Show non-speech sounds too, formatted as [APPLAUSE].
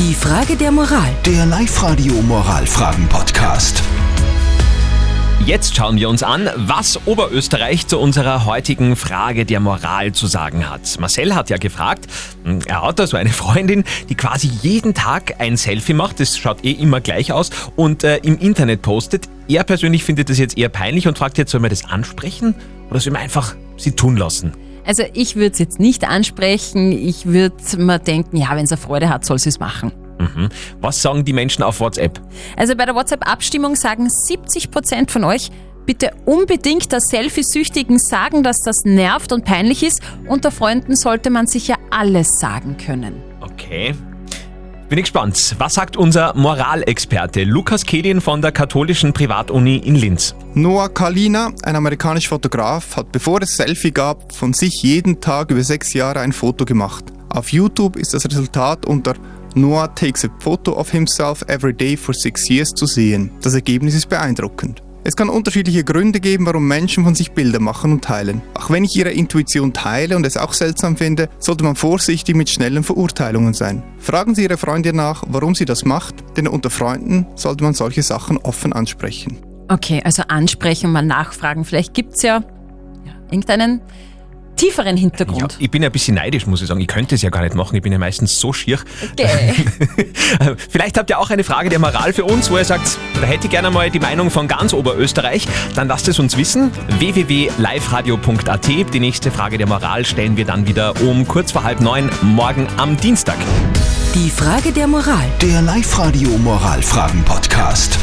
Die Frage der Moral. Der Live-Radio Moralfragen-Podcast. Jetzt schauen wir uns an, was Oberösterreich zu unserer heutigen Frage der Moral zu sagen hat. Marcel hat ja gefragt, hm, er hat da so eine Freundin, die quasi jeden Tag ein Selfie macht, das schaut eh immer gleich aus und äh, im Internet postet. Er persönlich findet das jetzt eher peinlich und fragt jetzt, soll man das ansprechen oder soll man einfach sie tun lassen? Also ich würde es jetzt nicht ansprechen. Ich würde mir denken, ja, wenn sie Freude hat, soll sie es machen. Mhm. Was sagen die Menschen auf WhatsApp? Also bei der WhatsApp-Abstimmung sagen 70 Prozent von euch, bitte unbedingt der Selfie-Süchtigen sagen, dass das nervt und peinlich ist. Unter Freunden sollte man sich ja alles sagen können. Okay. Bin ich gespannt. Was sagt unser Moralexperte Lukas Kehlin von der katholischen Privatuni in Linz? Noah Kalina, ein amerikanischer Fotograf, hat bevor es Selfie gab, von sich jeden Tag über sechs Jahre ein Foto gemacht. Auf YouTube ist das Resultat unter Noah takes a photo of himself every day for six years zu sehen. Das Ergebnis ist beeindruckend. Es kann unterschiedliche Gründe geben, warum Menschen von sich Bilder machen und teilen. Auch wenn ich ihre Intuition teile und es auch seltsam finde, sollte man vorsichtig mit schnellen Verurteilungen sein. Fragen Sie Ihre Freundin nach, warum sie das macht, denn unter Freunden sollte man solche Sachen offen ansprechen. Okay, also ansprechen, mal nachfragen. Vielleicht gibt's ja, ja irgendeinen tieferen Ja, Hintergrund. ich bin ja ein bisschen neidisch, muss ich sagen. Ich könnte es ja gar nicht machen. Ich bin ja meistens so schier. Okay. [LAUGHS] Vielleicht habt ihr auch eine Frage der Moral für uns, wo ihr sagt, da hätte ich gerne mal die Meinung von ganz Oberösterreich. Dann lasst es uns wissen. www.liveradio.at. Die nächste Frage der Moral stellen wir dann wieder um kurz vor halb neun morgen am Dienstag. Die Frage der Moral. Der Live-Radio Moralfragen-Podcast.